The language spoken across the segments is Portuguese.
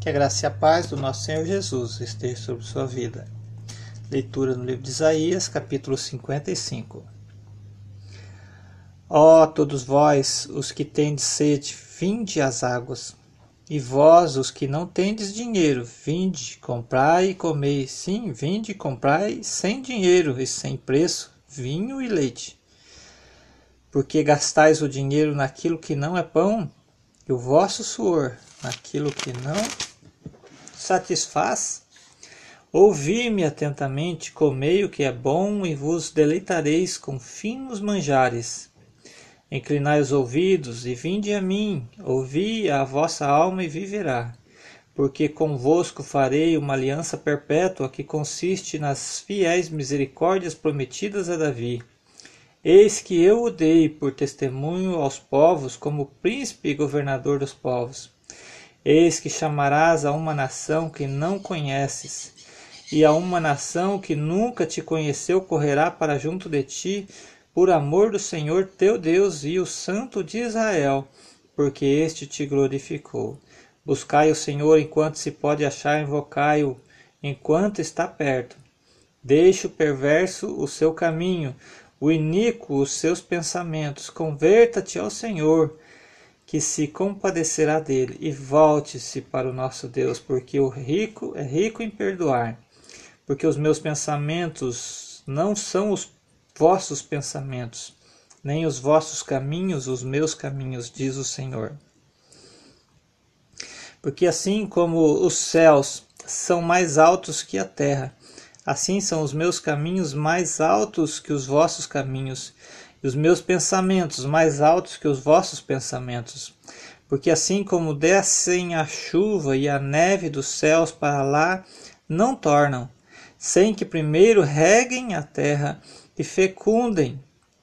Que a graça e a paz do nosso Senhor Jesus esteja sobre sua vida. Leitura no livro de Isaías, capítulo 55. Ó todos vós, os que tendes sede, vinde às águas. E vós, os que não tendes dinheiro, vinde, comprai e comei. Sim, vinde, comprai sem dinheiro e sem preço, vinho e leite. Porque gastais o dinheiro naquilo que não é pão, e o vosso suor naquilo que não satisfaz? Ouvi-me atentamente, comei o que é bom e vos deleitareis com finos manjares. Inclinai os ouvidos e vinde a mim, ouvi a vossa alma e viverá. Porque convosco farei uma aliança perpétua que consiste nas fiéis misericórdias prometidas a Davi. Eis que eu o dei por testemunho aos povos como príncipe e governador dos povos. Eis que chamarás a uma nação que não conheces, e a uma nação que nunca te conheceu correrá para junto de ti, por amor do Senhor teu Deus e o Santo de Israel, porque este te glorificou. Buscai o Senhor enquanto se pode achar, invocai-o enquanto está perto. Deixe o perverso o seu caminho, o iníquo os seus pensamentos. Converta-te ao Senhor que se compadecerá dele, e volte-se para o nosso Deus, porque o rico é rico em perdoar. Porque os meus pensamentos não são os vossos pensamentos, nem os vossos caminhos os meus caminhos, diz o Senhor. Porque assim como os céus são mais altos que a terra, assim são os meus caminhos mais altos que os vossos caminhos, e os meus pensamentos mais altos que os vossos pensamentos. Porque assim como descem a chuva e a neve dos céus para lá, não tornam, sem que primeiro reguem a terra e fecundem,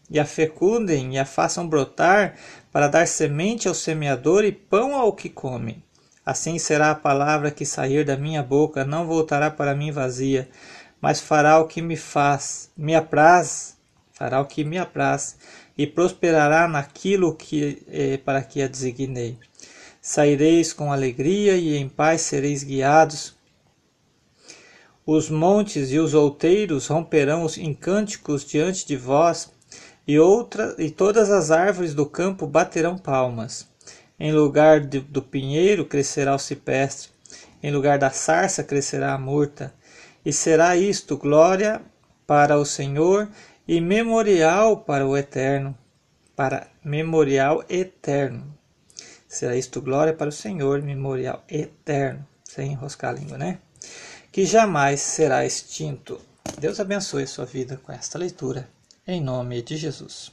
e a fecundem e a façam brotar para dar semente ao semeador e pão ao que come. Assim será a palavra que sair da minha boca, não voltará para mim vazia, mas fará o que me faz, me apraz fará o que me apraz e prosperará naquilo que eh, para que a designei. Saireis com alegria e em paz sereis guiados. Os montes e os outeiros romperão em cânticos diante de vós, e, outra, e todas as árvores do campo baterão palmas. Em lugar de, do pinheiro crescerá o cipestre, em lugar da sarça crescerá a murta, e será isto glória para o Senhor e memorial para o eterno, para memorial eterno. Será isto glória para o Senhor, memorial eterno, sem enroscar a língua, né? Que jamais será extinto. Deus abençoe sua vida com esta leitura, em nome de Jesus.